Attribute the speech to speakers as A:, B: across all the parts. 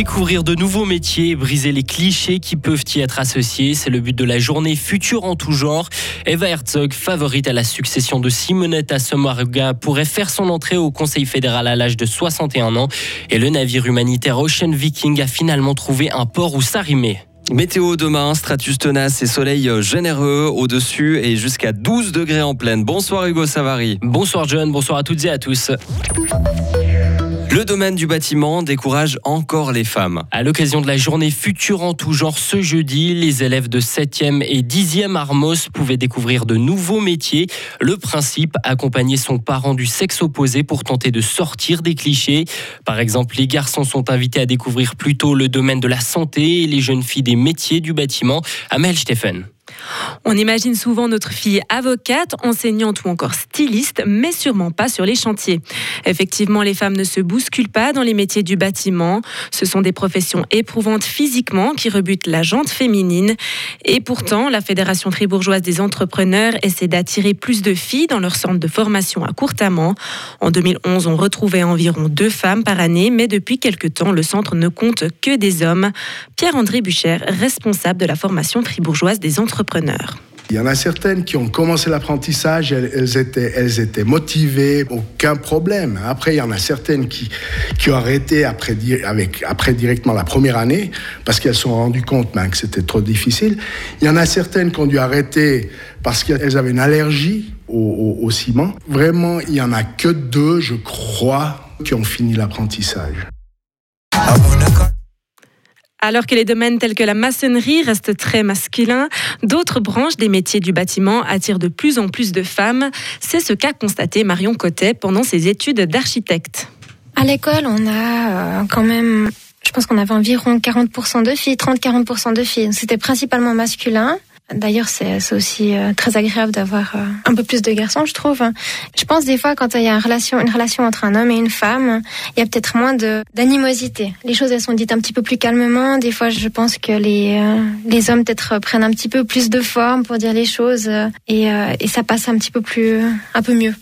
A: Découvrir de nouveaux métiers et briser les clichés qui peuvent y être associés, c'est le but de la journée Futur en tout genre. Eva Herzog, favorite à la succession de Simonetta Sommaruga, pourrait faire son entrée au Conseil fédéral à l'âge de 61 ans. Et le navire humanitaire Ocean Viking a finalement trouvé un port où s'arrimer.
B: Météo demain, stratus tenace et soleil généreux au-dessus et jusqu'à 12 degrés en pleine. Bonsoir Hugo Savary.
A: Bonsoir John, bonsoir à toutes et à tous.
B: Le domaine du bâtiment décourage encore les femmes.
A: À l'occasion de la journée future en tout genre ce jeudi, les élèves de 7e et 10e Armos pouvaient découvrir de nouveaux métiers. Le principe, accompagner son parent du sexe opposé pour tenter de sortir des clichés. Par exemple, les garçons sont invités à découvrir plutôt le domaine de la santé et les jeunes filles des métiers du bâtiment. Amel Steffen.
C: On imagine souvent notre fille avocate, enseignante ou encore styliste, mais sûrement pas sur les chantiers. Effectivement, les femmes ne se bousculent pas dans les métiers du bâtiment. Ce sont des professions éprouvantes physiquement qui rebutent la jante féminine. Et pourtant, la Fédération fribourgeoise des entrepreneurs essaie d'attirer plus de filles dans leur centre de formation à Courtamment. En 2011, on retrouvait environ deux femmes par année, mais depuis quelques temps, le centre ne compte que des hommes. Pierre-André Bucher, responsable de la formation fribourgeoise des entrepreneurs
D: il y en a certaines qui ont commencé l'apprentissage, elles, étaient, elles étaient motivées, aucun problème. Après, il y en a certaines qui, qui ont arrêté après, avec, après directement la première année parce qu'elles se sont rendues compte ben, que c'était trop difficile. Il y en a certaines qui ont dû arrêter parce qu'elles avaient une allergie au, au ciment. Vraiment, il n'y en a que deux, je crois, qui ont fini l'apprentissage.
C: Alors que les domaines tels que la maçonnerie restent très masculins, d'autres branches des métiers du bâtiment attirent de plus en plus de femmes. C'est ce qu'a constaté Marion Cotet pendant ses études d'architecte.
E: À l'école, on a euh, quand même, je pense qu'on avait environ 40% de filles, 30-40% de filles. C'était principalement masculin. D'ailleurs, c'est aussi euh, très agréable d'avoir euh, un peu plus de garçons, je trouve. Je pense des fois, quand il y a une relation, une relation entre un homme et une femme, il y a peut-être moins d'animosité. Les choses, elles sont dites un petit peu plus calmement. Des fois, je pense que les euh, les hommes peut-être prennent un petit peu plus de forme pour dire les choses et, et ça passe un petit peu plus, un peu mieux.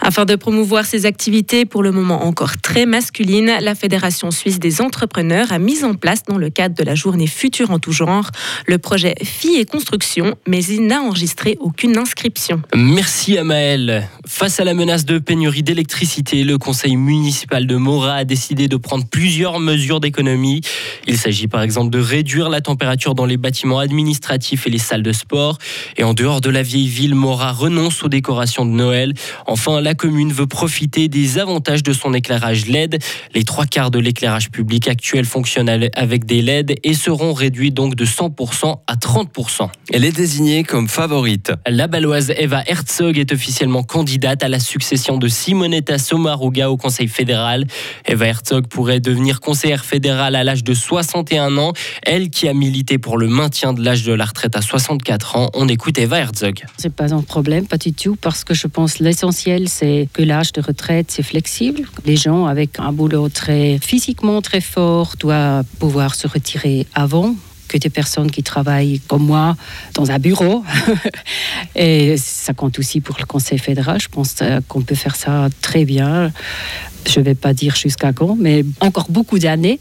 C: Afin de promouvoir ces activités, pour le moment encore très masculines, la Fédération suisse des entrepreneurs a mis en place, dans le cadre de la journée future en tout genre, le projet Filles et Construction, mais il n'a enregistré aucune inscription.
A: Merci Amael. Face à la menace de pénurie d'électricité, le conseil municipal de Mora a décidé de prendre plusieurs mesures d'économie. Il s'agit par exemple de réduire la température dans les bâtiments administratifs et les salles de sport. Et en dehors de la vieille ville, Mora renonce aux décorations de Noël. Enfin, la commune veut profiter des avantages de son éclairage LED. Les trois quarts de l'éclairage public actuel fonctionnent avec des LED et seront réduits donc de 100% à 30%.
B: Elle est désignée comme favorite.
A: La baloise Eva Herzog est officiellement candidate à la succession de Simonetta Sommaruga au Conseil fédéral. Eva Herzog pourrait devenir conseillère fédérale à l'âge de 61 ans. Elle qui a milité pour le maintien de l'âge de la retraite à 64 ans. On écoute Eva Herzog.
F: C'est pas un problème, pas du tout, parce que je pense l'essentiel c'est que l'âge de retraite, c'est flexible. Les gens avec un boulot très physiquement très fort doivent pouvoir se retirer avant que des personnes qui travaillent comme moi dans un bureau. Et ça compte aussi pour le Conseil fédéral. Je pense euh, qu'on peut faire ça très bien. Je ne vais pas dire jusqu'à quand, mais encore beaucoup d'années,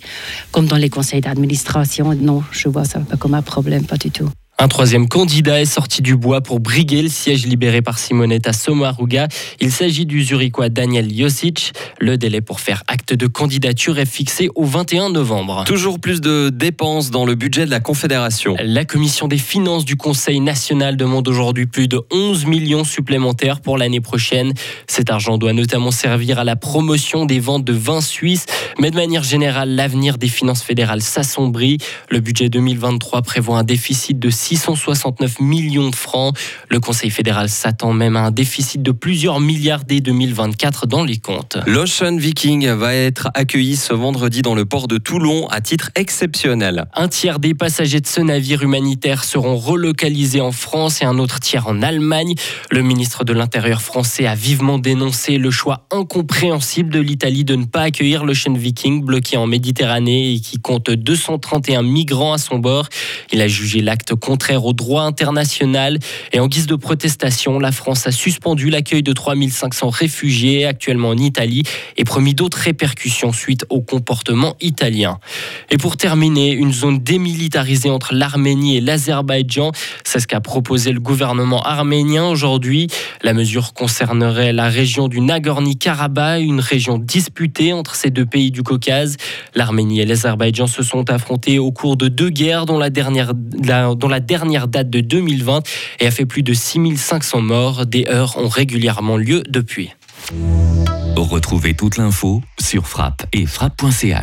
F: comme dans les conseils d'administration. Non, je vois ça pas comme un problème, pas du tout.
A: Un troisième candidat est sorti du bois pour briguer le siège libéré par Simonetta Sommaruga. Il s'agit du Zurichois Daniel Josic. Le délai pour faire acte de candidature est fixé au 21 novembre.
B: Toujours plus de dépenses dans le budget de la Confédération.
A: La commission des finances du Conseil national demande aujourd'hui plus de 11 millions supplémentaires pour l'année prochaine. Cet argent doit notamment servir à la promotion des ventes de vins suisses, mais de manière générale, l'avenir des finances fédérales s'assombrit. Le budget 2023 prévoit un déficit de 669 millions de francs. Le Conseil fédéral s'attend même à un déficit de plusieurs milliards dès 2024 dans les comptes.
B: L'Ocean Viking va être accueilli ce vendredi dans le port de Toulon à titre exceptionnel.
A: Un tiers des passagers de ce navire humanitaire seront relocalisés en France et un autre tiers en Allemagne. Le ministre de l'Intérieur français a vivement dénoncé le choix incompréhensible de l'Italie de ne pas accueillir l'Ocean Viking bloqué en Méditerranée et qui compte 231 migrants à son bord. Il a jugé l'acte contraire au droit international. Et en guise de protestation, la France a suspendu l'accueil de 3500 réfugiés actuellement en Italie et promis d'autres répercussions suite au comportement italien. Et pour terminer, une zone démilitarisée entre l'Arménie et l'Azerbaïdjan, c'est ce qu'a proposé le gouvernement arménien aujourd'hui. La mesure concernerait la région du Nagorno-Karabakh, une région disputée entre ces deux pays du Caucase. L'Arménie et l'Azerbaïdjan se sont affrontés au cours de deux guerres dont la dernière, dont la dernière date de 2020 et a fait plus de 6500 morts. Des heurts ont régulièrement lieu depuis.
G: Retrouvez toute l'info sur frappe et frappe.ch.